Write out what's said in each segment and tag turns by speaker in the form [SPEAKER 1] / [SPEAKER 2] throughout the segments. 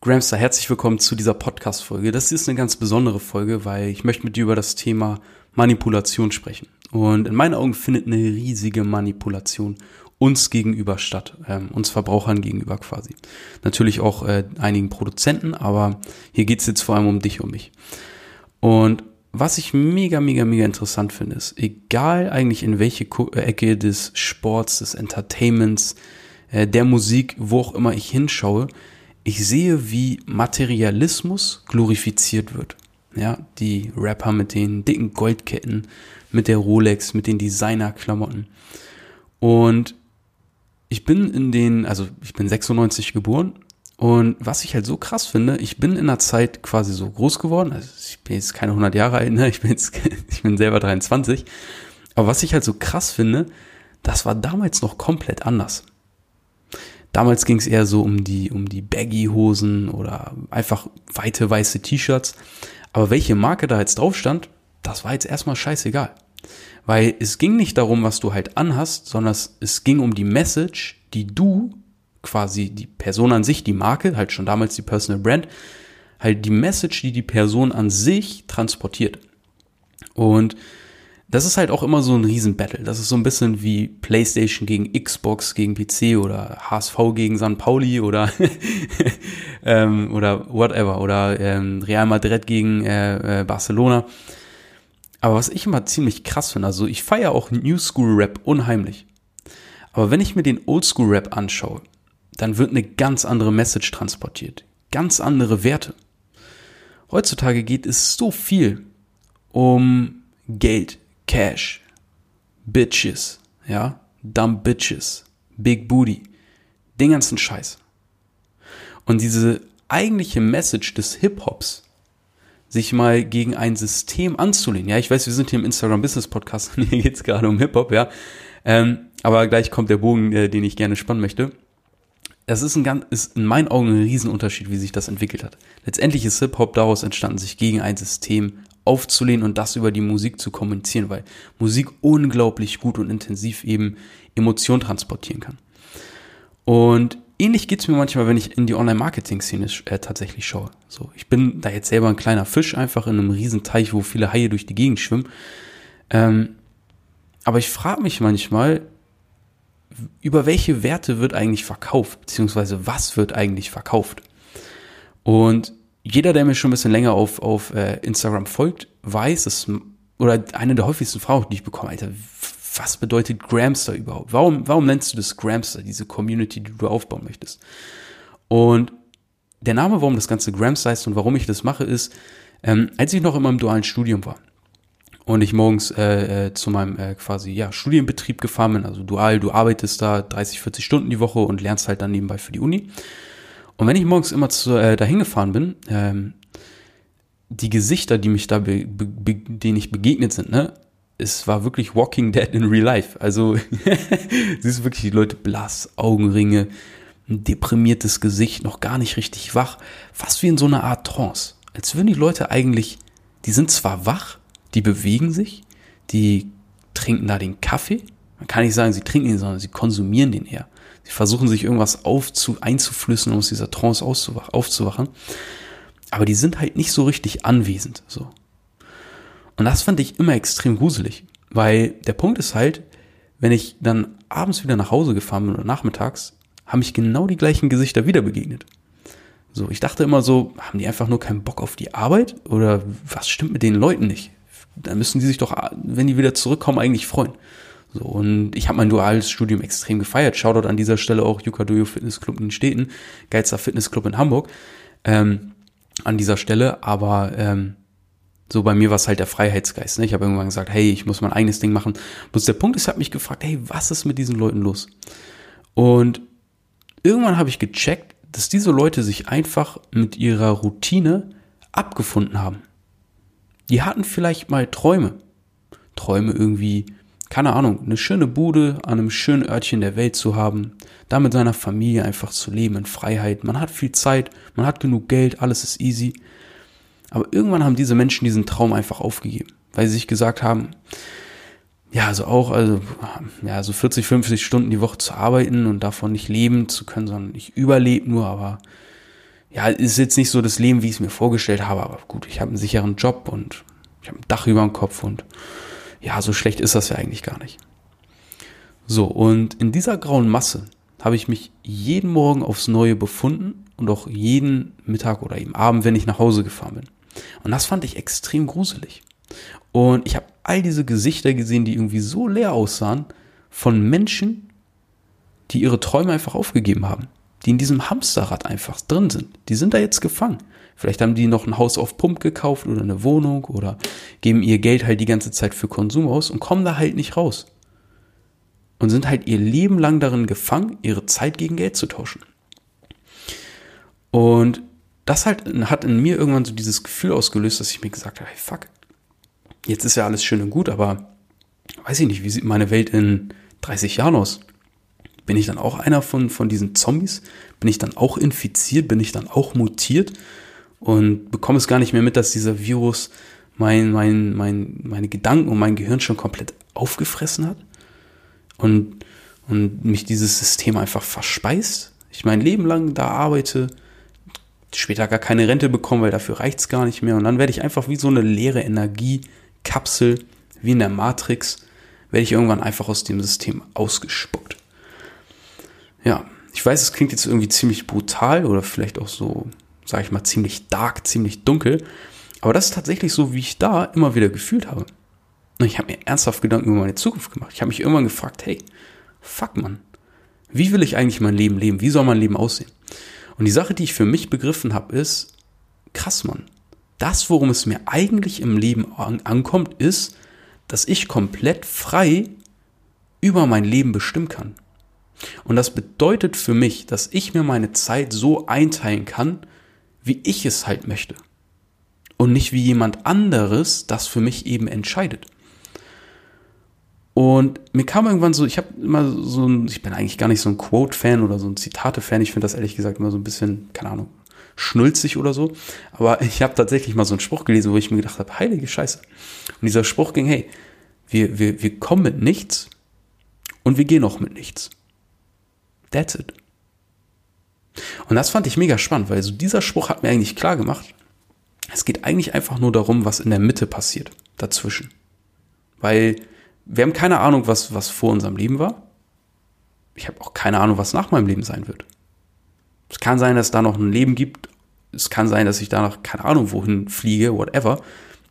[SPEAKER 1] Gramster, herzlich willkommen zu dieser Podcast-Folge. Das ist eine ganz besondere Folge, weil ich möchte mit dir über das Thema Manipulation sprechen. Und in meinen Augen findet eine riesige Manipulation uns gegenüber statt, ähm, uns Verbrauchern gegenüber quasi. Natürlich auch äh, einigen Produzenten, aber hier geht's jetzt vor allem um dich, um mich. Und was ich mega, mega, mega interessant finde, ist, egal eigentlich in welche äh, Ecke des Sports, des Entertainments, äh, der Musik, wo auch immer ich hinschaue, ich sehe, wie Materialismus glorifiziert wird. Ja, die Rapper mit den dicken Goldketten, mit der Rolex, mit den Designerklamotten. Und ich bin in den, also ich bin 96 geboren und was ich halt so krass finde, ich bin in der Zeit quasi so groß geworden, also ich bin jetzt keine 100 Jahre alt, ne? ich bin jetzt, ich bin selber 23, aber was ich halt so krass finde, das war damals noch komplett anders. Damals ging es eher so um die, um die Baggy-Hosen oder einfach weite weiße T-Shirts. Aber welche Marke da jetzt drauf stand, das war jetzt erstmal scheißegal. Weil es ging nicht darum, was du halt anhast, sondern es ging um die Message, die du quasi die Person an sich, die Marke, halt schon damals die Personal Brand, halt die Message, die die Person an sich transportiert. Und das ist halt auch immer so ein Riesen-Battle. Das ist so ein bisschen wie PlayStation gegen Xbox gegen PC oder HSV gegen San Pauli oder ähm, oder whatever oder ähm, Real Madrid gegen äh, äh, Barcelona. Aber was ich immer ziemlich krass finde, also ich feiere auch New School Rap unheimlich. Aber wenn ich mir den Old School Rap anschaue, dann wird eine ganz andere Message transportiert, ganz andere Werte. Heutzutage geht es so viel um Geld, Cash, Bitches, ja, Dumb Bitches, Big Booty, den ganzen Scheiß. Und diese eigentliche Message des Hip-Hops, sich mal gegen ein System anzulehnen. Ja, ich weiß, wir sind hier im Instagram Business Podcast und hier geht's gerade um Hip-Hop, ja. Ähm, aber gleich kommt der Bogen, äh, den ich gerne spannen möchte. Das ist, ein ganz, ist in meinen Augen ein Riesenunterschied, wie sich das entwickelt hat. Letztendlich ist Hip-Hop daraus entstanden, sich gegen ein System aufzulehnen und das über die Musik zu kommunizieren, weil Musik unglaublich gut und intensiv eben Emotionen transportieren kann. Und ähnlich geht's mir manchmal, wenn ich in die Online-Marketing-Szene äh, tatsächlich schaue. So, ich bin da jetzt selber ein kleiner Fisch, einfach in einem riesen Teich, wo viele Haie durch die Gegend schwimmen. Ähm, aber ich frage mich manchmal, über welche Werte wird eigentlich verkauft, beziehungsweise was wird eigentlich verkauft? Und jeder, der mir schon ein bisschen länger auf, auf äh, Instagram folgt, weiß, dass, oder eine der häufigsten Fragen, die ich bekomme, Alter, was bedeutet Gramster überhaupt? Warum, warum nennst du das Gramster, diese Community, die du aufbauen möchtest? Und der Name, warum das ganze Gramster heißt und warum ich das mache, ist, ähm, als ich noch in meinem dualen Studium war und ich morgens äh, äh, zu meinem äh, quasi ja Studienbetrieb gefahren bin, also dual, du arbeitest da 30, 40 Stunden die Woche und lernst halt dann nebenbei für die Uni. Und wenn ich morgens immer zu, äh, dahin gefahren bin, ähm, die Gesichter, die mich da, be, be, denen ich begegnet sind, ne, es war wirklich Walking Dead in Real Life. Also siehst du wirklich die Leute blass, Augenringe, ein deprimiertes Gesicht, noch gar nicht richtig wach, fast wie in so einer Art Trance. Als würden die Leute eigentlich, die sind zwar wach, die bewegen sich, die trinken da den Kaffee. Man kann nicht sagen, sie trinken ihn, sondern sie konsumieren den eher. Sie versuchen sich irgendwas aufzu, einzuflüssen, um aus dieser Trance aufzuwachen. Aber die sind halt nicht so richtig anwesend, so. Und das fand ich immer extrem gruselig. Weil der Punkt ist halt, wenn ich dann abends wieder nach Hause gefahren bin oder nachmittags, haben mich genau die gleichen Gesichter wieder begegnet. So, ich dachte immer so, haben die einfach nur keinen Bock auf die Arbeit? Oder was stimmt mit den Leuten nicht? Dann müssen die sich doch, wenn die wieder zurückkommen, eigentlich freuen. So, und ich habe mein duales Studium extrem gefeiert. Shoutout an dieser Stelle auch Yukadoyo Fitnessclub in den Städten, geilster Fitnessclub in Hamburg. Ähm, an dieser Stelle, aber ähm, so bei mir war es halt der Freiheitsgeist. Ne? Ich habe irgendwann gesagt, hey, ich muss mein eigenes Ding machen. Bloß der Punkt ist, ich habe mich gefragt, hey, was ist mit diesen Leuten los? Und irgendwann habe ich gecheckt, dass diese Leute sich einfach mit ihrer Routine abgefunden haben. Die hatten vielleicht mal Träume. Träume irgendwie keine Ahnung, eine schöne Bude an einem schönen Örtchen der Welt zu haben, da mit seiner Familie einfach zu leben in Freiheit. Man hat viel Zeit, man hat genug Geld, alles ist easy. Aber irgendwann haben diese Menschen diesen Traum einfach aufgegeben, weil sie sich gesagt haben, ja, also auch, also, ja, so 40, 50 Stunden die Woche zu arbeiten und davon nicht leben zu können, sondern ich überlebe nur, aber ja, ist jetzt nicht so das Leben, wie ich es mir vorgestellt habe, aber gut, ich habe einen sicheren Job und ich habe ein Dach über dem Kopf und ja, so schlecht ist das ja eigentlich gar nicht. So, und in dieser grauen Masse habe ich mich jeden Morgen aufs Neue befunden und auch jeden Mittag oder eben Abend, wenn ich nach Hause gefahren bin. Und das fand ich extrem gruselig. Und ich habe all diese Gesichter gesehen, die irgendwie so leer aussahen, von Menschen, die ihre Träume einfach aufgegeben haben, die in diesem Hamsterrad einfach drin sind. Die sind da jetzt gefangen. Vielleicht haben die noch ein Haus auf Pump gekauft oder eine Wohnung oder geben ihr Geld halt die ganze Zeit für Konsum aus und kommen da halt nicht raus. Und sind halt ihr Leben lang darin gefangen, ihre Zeit gegen Geld zu tauschen. Und das halt hat in mir irgendwann so dieses Gefühl ausgelöst, dass ich mir gesagt habe, hey fuck, jetzt ist ja alles schön und gut, aber weiß ich nicht, wie sieht meine Welt in 30 Jahren aus? Bin ich dann auch einer von, von diesen Zombies? Bin ich dann auch infiziert? Bin ich dann auch mutiert? Und bekomme es gar nicht mehr mit, dass dieser Virus mein, mein, mein, meine Gedanken und mein Gehirn schon komplett aufgefressen hat? Und, und mich dieses System einfach verspeist? Ich mein Leben lang da arbeite, später gar keine Rente bekomme, weil dafür reicht es gar nicht mehr. Und dann werde ich einfach wie so eine leere Energiekapsel, wie in der Matrix, werde ich irgendwann einfach aus dem System ausgespuckt. Ja, ich weiß, es klingt jetzt irgendwie ziemlich brutal oder vielleicht auch so, sage ich mal, ziemlich dark, ziemlich dunkel. Aber das ist tatsächlich so, wie ich da immer wieder gefühlt habe. Und ich habe mir ernsthaft Gedanken über meine Zukunft gemacht. Ich habe mich irgendwann gefragt, hey, fuck man, wie will ich eigentlich mein Leben leben? Wie soll mein Leben aussehen? Und die Sache, die ich für mich begriffen habe, ist, krass, Mann. Das, worum es mir eigentlich im Leben an ankommt, ist, dass ich komplett frei über mein Leben bestimmen kann. Und das bedeutet für mich, dass ich mir meine Zeit so einteilen kann, wie ich es halt möchte. Und nicht wie jemand anderes das für mich eben entscheidet. Und mir kam irgendwann so, ich habe immer so ein, ich bin eigentlich gar nicht so ein Quote-Fan oder so ein Zitate-Fan. Ich finde das ehrlich gesagt immer so ein bisschen, keine Ahnung, schnulzig oder so. Aber ich habe tatsächlich mal so einen Spruch gelesen, wo ich mir gedacht habe, heilige Scheiße. Und dieser Spruch ging, hey, wir, wir, wir kommen mit nichts und wir gehen auch mit nichts. That's it. Und das fand ich mega spannend, weil so dieser Spruch hat mir eigentlich klar gemacht, es geht eigentlich einfach nur darum, was in der Mitte passiert, dazwischen. Weil wir haben keine Ahnung, was, was vor unserem Leben war. Ich habe auch keine Ahnung, was nach meinem Leben sein wird. Es kann sein, dass da noch ein Leben gibt. Es kann sein, dass ich danach keine Ahnung wohin fliege, whatever.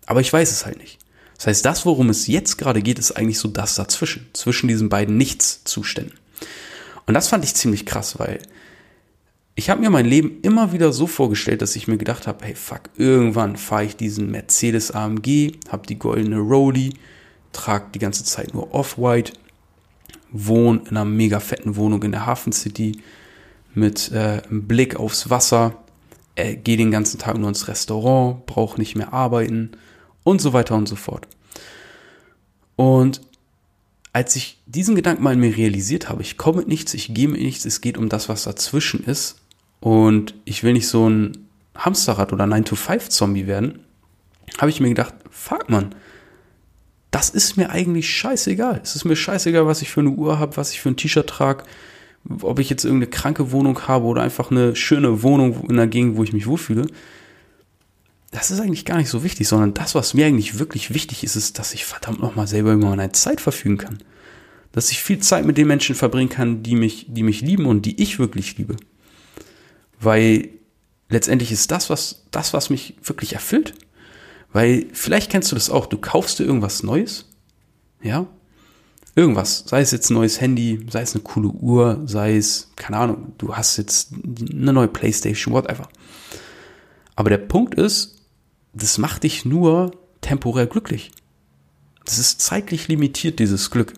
[SPEAKER 1] Aber ich weiß es halt nicht. Das heißt, das, worum es jetzt gerade geht, ist eigentlich so das dazwischen. Zwischen diesen beiden Nichtszuständen. Und das fand ich ziemlich krass, weil ich habe mir mein Leben immer wieder so vorgestellt, dass ich mir gedacht habe, hey fuck, irgendwann fahre ich diesen Mercedes AMG, habe die goldene Rolli, trage die ganze Zeit nur Off-White, wohne in einer mega fetten Wohnung in der Hafen City mit äh, einem Blick aufs Wasser, äh, gehe den ganzen Tag nur ins Restaurant, brauche nicht mehr arbeiten und so weiter und so fort. Und als ich diesen Gedanken mal in mir realisiert habe, ich komme mit nichts, ich gehe mit nichts, es geht um das, was dazwischen ist und ich will nicht so ein Hamsterrad oder 9-to-5-Zombie werden, habe ich mir gedacht, fuck man, das ist mir eigentlich scheißegal. Es ist mir scheißegal, was ich für eine Uhr habe, was ich für ein T-Shirt trage, ob ich jetzt irgendeine kranke Wohnung habe oder einfach eine schöne Wohnung in der Gegend, wo ich mich wohlfühle. Das ist eigentlich gar nicht so wichtig, sondern das, was mir eigentlich wirklich wichtig ist, ist, dass ich verdammt nochmal selber über meine Zeit verfügen kann. Dass ich viel Zeit mit den Menschen verbringen kann, die mich, die mich lieben und die ich wirklich liebe. Weil letztendlich ist das, was, das, was mich wirklich erfüllt. Weil vielleicht kennst du das auch, du kaufst dir irgendwas Neues, ja, irgendwas, sei es jetzt ein neues Handy, sei es eine coole Uhr, sei es, keine Ahnung, du hast jetzt eine neue Playstation, whatever. Aber der Punkt ist, das macht dich nur temporär glücklich. Das ist zeitlich limitiert, dieses Glück.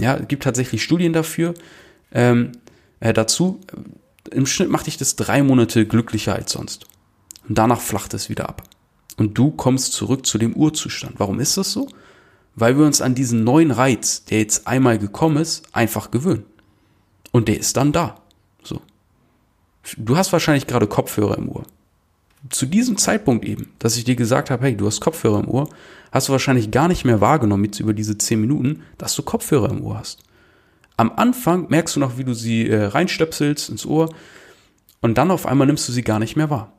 [SPEAKER 1] Ja, es gibt tatsächlich Studien dafür, ähm, äh, dazu. Im Schnitt macht dich das drei Monate glücklicher als sonst. Und danach flacht es wieder ab und du kommst zurück zu dem Urzustand. Warum ist das so? Weil wir uns an diesen neuen Reiz, der jetzt einmal gekommen ist, einfach gewöhnen. Und der ist dann da. So. Du hast wahrscheinlich gerade Kopfhörer im Ohr. Zu diesem Zeitpunkt eben, dass ich dir gesagt habe, hey, du hast Kopfhörer im Ohr, hast du wahrscheinlich gar nicht mehr wahrgenommen jetzt über diese zehn Minuten, dass du Kopfhörer im Ohr hast. Am Anfang merkst du noch, wie du sie äh, reinstöpselst ins Ohr Und dann auf einmal nimmst du sie gar nicht mehr wahr.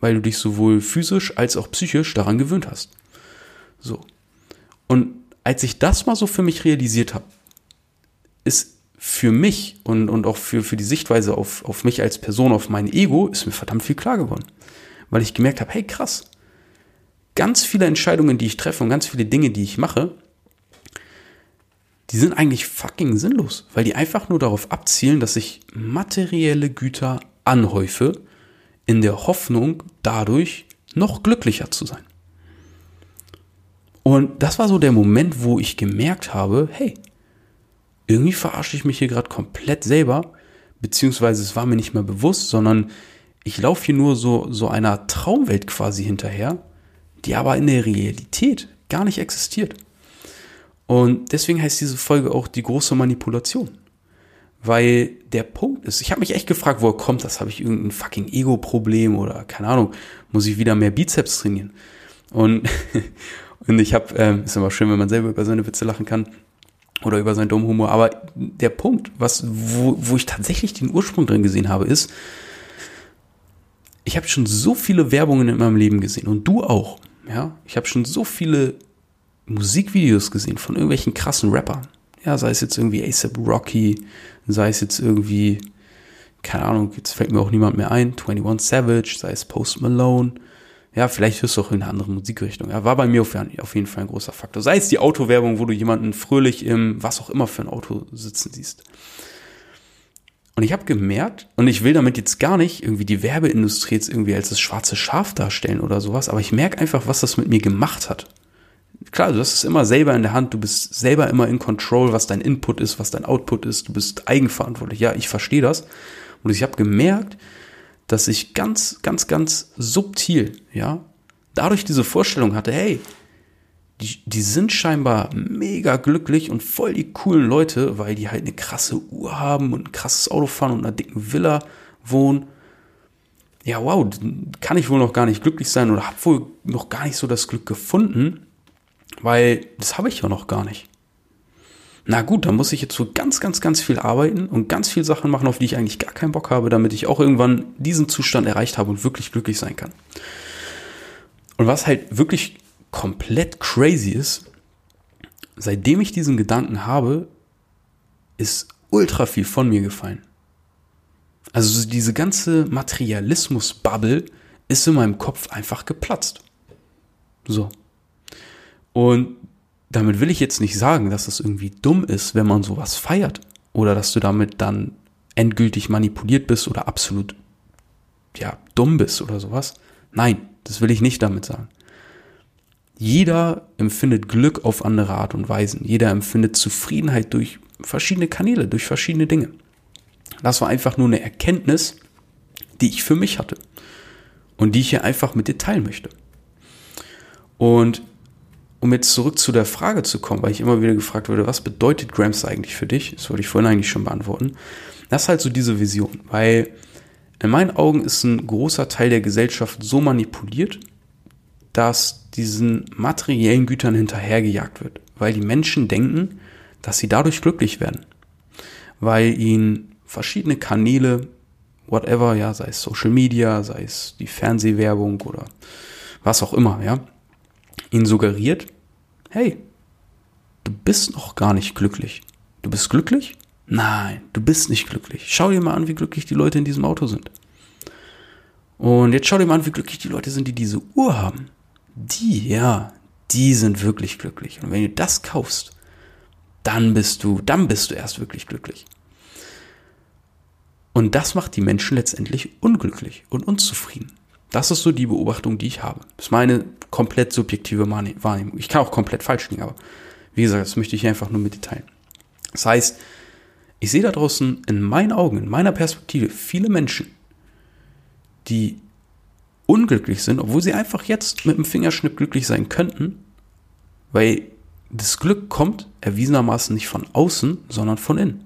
[SPEAKER 1] Weil du dich sowohl physisch als auch psychisch daran gewöhnt hast. So. Und als ich das mal so für mich realisiert habe, ist für mich und, und auch für, für die Sichtweise auf, auf mich als Person, auf mein Ego, ist mir verdammt viel klar geworden. Weil ich gemerkt habe, hey krass, ganz viele Entscheidungen, die ich treffe und ganz viele Dinge, die ich mache, die sind eigentlich fucking sinnlos, weil die einfach nur darauf abzielen, dass ich materielle Güter anhäufe, in der Hoffnung, dadurch noch glücklicher zu sein. Und das war so der Moment, wo ich gemerkt habe, hey, irgendwie verarsche ich mich hier gerade komplett selber, beziehungsweise es war mir nicht mehr bewusst, sondern ich laufe hier nur so, so einer Traumwelt quasi hinterher, die aber in der Realität gar nicht existiert. Und deswegen heißt diese Folge auch die große Manipulation. Weil der Punkt ist, ich habe mich echt gefragt, woher kommt das? Habe ich irgendein fucking Ego-Problem oder keine Ahnung, muss ich wieder mehr Bizeps trainieren? Und, und ich habe, ähm, ist immer schön, wenn man selber über seine Witze lachen kann oder über seinen dummen Humor. Aber der Punkt, was, wo, wo ich tatsächlich den Ursprung drin gesehen habe, ist, ich habe schon so viele Werbungen in meinem Leben gesehen und du auch. Ja, ich habe schon so viele Musikvideos gesehen von irgendwelchen krassen Rappern. Ja, sei es jetzt irgendwie ASAP Rocky, sei es jetzt irgendwie, keine Ahnung, jetzt fällt mir auch niemand mehr ein, 21 Savage, sei es Post Malone. Ja, vielleicht hörst du auch in eine andere Musikrichtung. Ja, war bei mir auf, jeden Fall ein großer Faktor. Sei es die Autowerbung, wo du jemanden fröhlich im was auch immer für ein Auto sitzen siehst. Und ich habe gemerkt, und ich will damit jetzt gar nicht irgendwie die Werbeindustrie jetzt irgendwie als das schwarze Schaf darstellen oder sowas, aber ich merke einfach, was das mit mir gemacht hat. Klar, du hast es immer selber in der Hand, du bist selber immer in Control, was dein Input ist, was dein Output ist, du bist eigenverantwortlich. Ja, ich verstehe das. Und ich habe gemerkt, dass ich ganz, ganz, ganz subtil, ja, dadurch diese Vorstellung hatte, hey, die, die sind scheinbar mega glücklich und voll die coolen Leute, weil die halt eine krasse Uhr haben und ein krasses Auto fahren und in einer dicken Villa wohnen. Ja, wow, kann ich wohl noch gar nicht glücklich sein oder habe wohl noch gar nicht so das Glück gefunden, weil das habe ich ja noch gar nicht. Na gut, dann muss ich jetzt so ganz, ganz, ganz viel arbeiten und ganz viel Sachen machen, auf die ich eigentlich gar keinen Bock habe, damit ich auch irgendwann diesen Zustand erreicht habe und wirklich glücklich sein kann. Und was halt wirklich komplett crazy ist, seitdem ich diesen Gedanken habe, ist ultra viel von mir gefallen. Also diese ganze Materialismus-Bubble ist in meinem Kopf einfach geplatzt. So. Und damit will ich jetzt nicht sagen, dass es irgendwie dumm ist, wenn man sowas feiert. Oder dass du damit dann endgültig manipuliert bist oder absolut, ja, dumm bist oder sowas. Nein, das will ich nicht damit sagen. Jeder empfindet Glück auf andere Art und Weisen. Jeder empfindet Zufriedenheit durch verschiedene Kanäle, durch verschiedene Dinge. Das war einfach nur eine Erkenntnis, die ich für mich hatte und die ich hier einfach mit dir teilen möchte. Und um jetzt zurück zu der Frage zu kommen, weil ich immer wieder gefragt wurde, was bedeutet Grams eigentlich für dich? Das wollte ich vorhin eigentlich schon beantworten. Das ist halt so diese Vision, weil in meinen Augen ist ein großer Teil der Gesellschaft so manipuliert, dass diesen materiellen Gütern hinterhergejagt wird, weil die Menschen denken, dass sie dadurch glücklich werden, weil ihnen verschiedene Kanäle, whatever, ja, sei es Social Media, sei es die Fernsehwerbung oder was auch immer, ja, ihnen suggeriert, hey, du bist noch gar nicht glücklich. Du bist glücklich? Nein, du bist nicht glücklich. Schau dir mal an, wie glücklich die Leute in diesem Auto sind. Und jetzt schau dir mal an, wie glücklich die Leute sind, die diese Uhr haben die, ja, die sind wirklich glücklich. Und wenn du das kaufst, dann bist du, dann bist du erst wirklich glücklich. Und das macht die Menschen letztendlich unglücklich und unzufrieden. Das ist so die Beobachtung, die ich habe. Das ist meine komplett subjektive Wahrnehmung. Ich kann auch komplett falsch liegen, aber wie gesagt, das möchte ich einfach nur mit dir teilen. Das heißt, ich sehe da draußen in meinen Augen, in meiner Perspektive viele Menschen, die unglücklich sind, obwohl sie einfach jetzt mit dem Fingerschnipp glücklich sein könnten, weil das Glück kommt erwiesenermaßen nicht von außen, sondern von innen.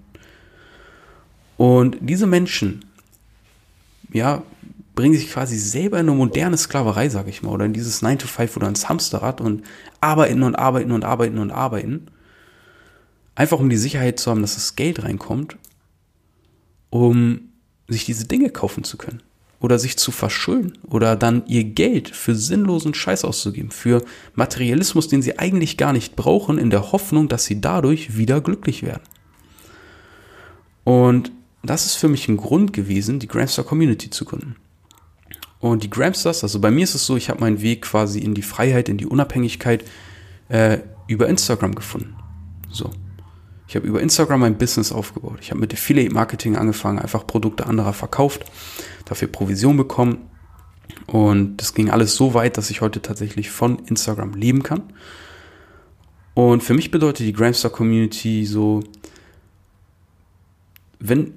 [SPEAKER 1] Und diese Menschen, ja, bringen sich quasi selber in eine moderne Sklaverei, sag ich mal, oder in dieses 9 to 5 oder ins Hamsterrad und arbeiten und arbeiten und arbeiten und arbeiten. Einfach um die Sicherheit zu haben, dass das Geld reinkommt, um sich diese Dinge kaufen zu können oder sich zu verschulden oder dann ihr Geld für sinnlosen Scheiß auszugeben, für Materialismus, den sie eigentlich gar nicht brauchen, in der Hoffnung, dass sie dadurch wieder glücklich werden. Und das ist für mich ein Grund gewesen, die Gramstar Community zu gründen. Und die Gramstars, also bei mir ist es so, ich habe meinen Weg quasi in die Freiheit, in die Unabhängigkeit äh, über Instagram gefunden. So. Ich habe über Instagram mein Business aufgebaut. Ich habe mit Affiliate Marketing angefangen, einfach Produkte anderer verkauft, dafür Provision bekommen. Und das ging alles so weit, dass ich heute tatsächlich von Instagram leben kann. Und für mich bedeutet die Gramstar Community so, wenn,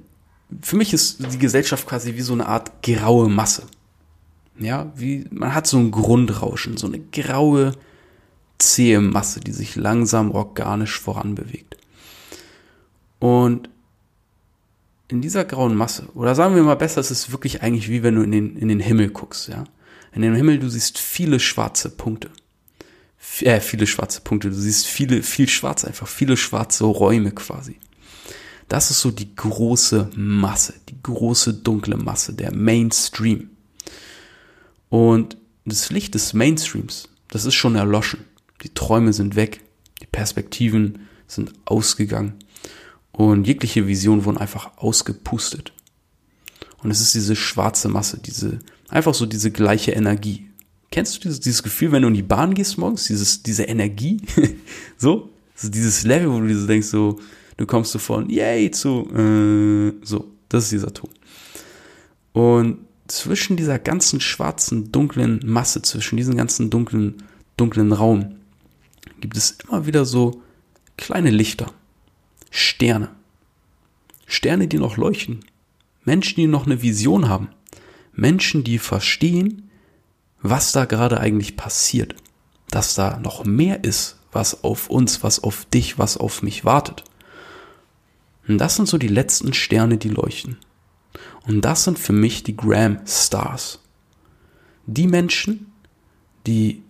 [SPEAKER 1] für mich ist die Gesellschaft quasi wie so eine Art graue Masse. Ja, wie, man hat so ein Grundrauschen, so eine graue, zähe Masse, die sich langsam organisch voranbewegt. Und in dieser grauen Masse, oder sagen wir mal besser, es ist wirklich eigentlich wie wenn du in den, in den Himmel guckst, ja. In den Himmel, du siehst viele schwarze Punkte. Äh, viele schwarze Punkte, du siehst viele, viel schwarz einfach, viele schwarze Räume quasi. Das ist so die große Masse, die große dunkle Masse, der Mainstream. Und das Licht des Mainstreams, das ist schon erloschen. Die Träume sind weg, die Perspektiven sind ausgegangen und jegliche Visionen wurden einfach ausgepustet. Und es ist diese schwarze Masse, diese, einfach so diese gleiche Energie. Kennst du dieses, dieses Gefühl, wenn du in die Bahn gehst morgens, dieses, diese Energie? so? so? Dieses Level, wo du so denkst, so, du kommst so von yay zu, äh, so. Das ist dieser Ton. Und zwischen dieser ganzen schwarzen, dunklen Masse, zwischen diesem ganzen dunklen, dunklen Raum, gibt es immer wieder so kleine Lichter, Sterne. Sterne, die noch leuchten. Menschen, die noch eine Vision haben. Menschen, die verstehen, was da gerade eigentlich passiert. Dass da noch mehr ist, was auf uns, was auf dich, was auf mich wartet. Und das sind so die letzten Sterne, die leuchten. Und das sind für mich die Gram Stars. Die Menschen, die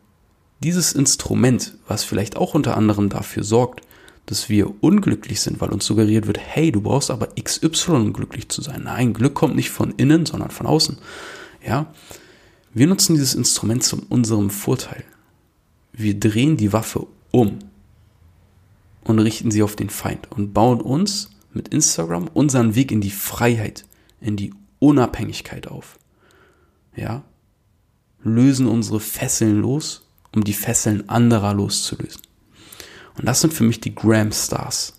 [SPEAKER 1] dieses Instrument, was vielleicht auch unter anderem dafür sorgt, dass wir unglücklich sind, weil uns suggeriert wird, hey, du brauchst aber XY, um glücklich zu sein. Nein, Glück kommt nicht von innen, sondern von außen. Ja, wir nutzen dieses Instrument zu unserem Vorteil. Wir drehen die Waffe um und richten sie auf den Feind und bauen uns mit Instagram unseren Weg in die Freiheit, in die Unabhängigkeit auf. Ja, lösen unsere Fesseln los um die Fesseln anderer loszulösen. Und das sind für mich die Gram Stars.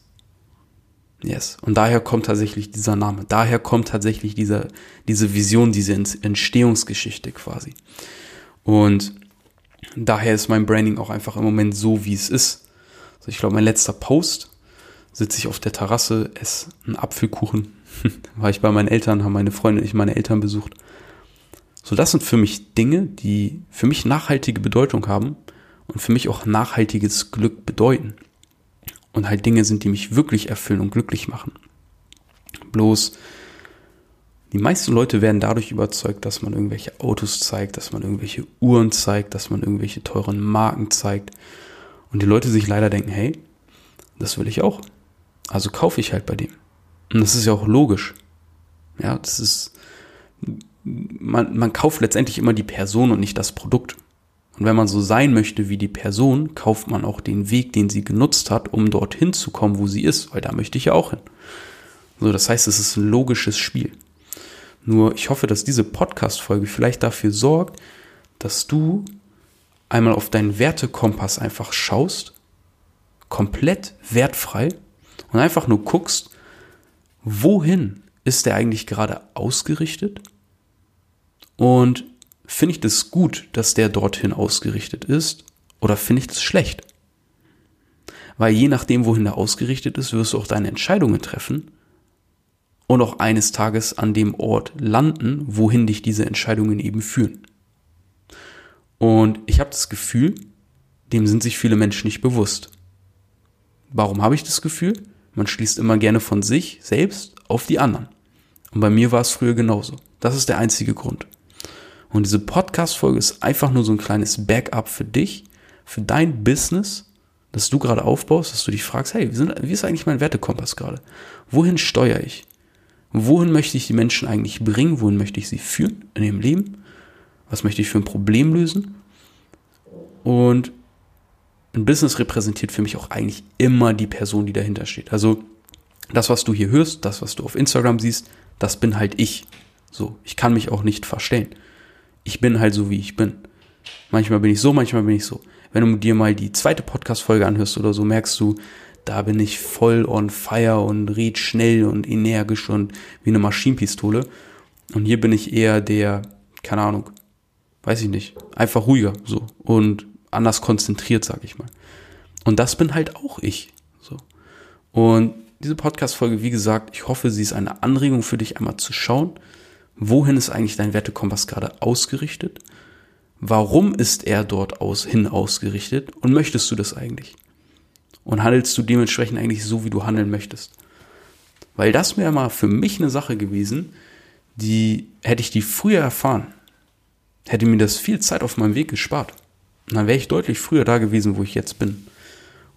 [SPEAKER 1] Yes. Und daher kommt tatsächlich dieser Name. Daher kommt tatsächlich diese, diese Vision, diese Entstehungsgeschichte quasi. Und daher ist mein Branding auch einfach im Moment so, wie es ist. Also ich glaube, mein letzter Post sitze ich auf der Terrasse, esse einen Apfelkuchen. War ich bei meinen Eltern, haben meine Freunde und ich meine Eltern besucht. So, das sind für mich Dinge, die für mich nachhaltige Bedeutung haben und für mich auch nachhaltiges Glück bedeuten. Und halt Dinge sind, die mich wirklich erfüllen und glücklich machen. Bloß, die meisten Leute werden dadurch überzeugt, dass man irgendwelche Autos zeigt, dass man irgendwelche Uhren zeigt, dass man irgendwelche teuren Marken zeigt. Und die Leute sich leider denken, hey, das will ich auch. Also kaufe ich halt bei dem. Und das ist ja auch logisch. Ja, das ist, man, man kauft letztendlich immer die Person und nicht das Produkt. Und wenn man so sein möchte wie die Person, kauft man auch den Weg, den sie genutzt hat, um dorthin zu kommen, wo sie ist, weil da möchte ich ja auch hin. So, das heißt, es ist ein logisches Spiel. Nur ich hoffe, dass diese Podcast-Folge vielleicht dafür sorgt, dass du einmal auf deinen Wertekompass einfach schaust, komplett wertfrei und einfach nur guckst, wohin ist der eigentlich gerade ausgerichtet und finde ich das gut, dass der dorthin ausgerichtet ist oder finde ich das schlecht? Weil je nachdem, wohin er ausgerichtet ist, wirst du auch deine Entscheidungen treffen und auch eines Tages an dem Ort landen, wohin dich diese Entscheidungen eben führen. Und ich habe das Gefühl, dem sind sich viele Menschen nicht bewusst. Warum habe ich das Gefühl? Man schließt immer gerne von sich selbst auf die anderen. Und bei mir war es früher genauso. Das ist der einzige Grund. Und diese Podcast-Folge ist einfach nur so ein kleines Backup für dich, für dein Business, das du gerade aufbaust, dass du dich fragst, hey, wie, sind, wie ist eigentlich mein Wertekompass gerade? Wohin steuere ich? wohin möchte ich die Menschen eigentlich bringen, wohin möchte ich sie führen in ihrem Leben, was möchte ich für ein Problem lösen. Und ein Business repräsentiert für mich auch eigentlich immer die Person, die dahinter steht. Also das, was du hier hörst, das, was du auf Instagram siehst, das bin halt ich. So, ich kann mich auch nicht verstellen. Ich bin halt so, wie ich bin. Manchmal bin ich so, manchmal bin ich so. Wenn du dir mal die zweite Podcast-Folge anhörst oder so, merkst du, da bin ich voll on fire und red schnell und energisch und wie eine Maschinenpistole. Und hier bin ich eher der, keine Ahnung, weiß ich nicht, einfach ruhiger so und anders konzentriert, sag ich mal. Und das bin halt auch ich. So. Und diese Podcast-Folge, wie gesagt, ich hoffe, sie ist eine Anregung für dich, einmal zu schauen, wohin ist eigentlich dein Wertekompass gerade ausgerichtet? Warum ist er dort aus, hin ausgerichtet? Und möchtest du das eigentlich? Und handelst du dementsprechend eigentlich so, wie du handeln möchtest? Weil das wäre mal für mich eine Sache gewesen, die hätte ich die früher erfahren, hätte mir das viel Zeit auf meinem Weg gespart. Dann wäre ich deutlich früher da gewesen, wo ich jetzt bin.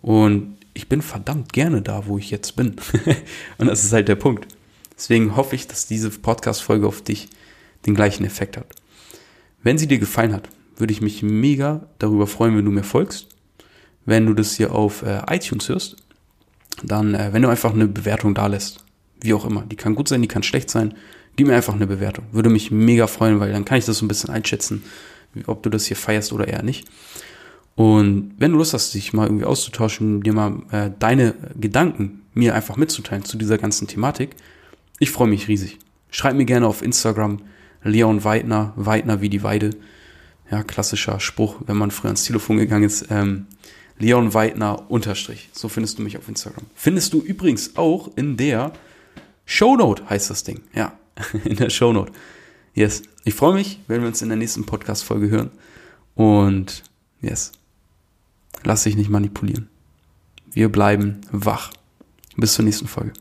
[SPEAKER 1] Und ich bin verdammt gerne da, wo ich jetzt bin. und das ist halt der Punkt. Deswegen hoffe ich, dass diese Podcast-Folge auf dich den gleichen Effekt hat. Wenn sie dir gefallen hat, würde ich mich mega darüber freuen, wenn du mir folgst. Wenn du das hier auf äh, iTunes hörst, dann, äh, wenn du einfach eine Bewertung da lässt. Wie auch immer. Die kann gut sein, die kann schlecht sein. Gib mir einfach eine Bewertung. Würde mich mega freuen, weil dann kann ich das so ein bisschen einschätzen, ob du das hier feierst oder eher nicht. Und wenn du Lust hast, dich mal irgendwie auszutauschen, dir mal äh, deine Gedanken mir einfach mitzuteilen zu dieser ganzen Thematik, ich freue mich riesig. Schreib mir gerne auf Instagram Leon Weidner, Weidner wie die Weide. Ja, klassischer Spruch, wenn man früher ans Telefon gegangen ist. Ähm, Leon Weidner unterstrich. So findest du mich auf Instagram. Findest du übrigens auch in der Shownote, heißt das Ding. Ja, in der Shownote. Yes. Ich freue mich, wenn wir uns in der nächsten Podcast-Folge hören. Und yes. Lass dich nicht manipulieren. Wir bleiben wach. Bis zur nächsten Folge.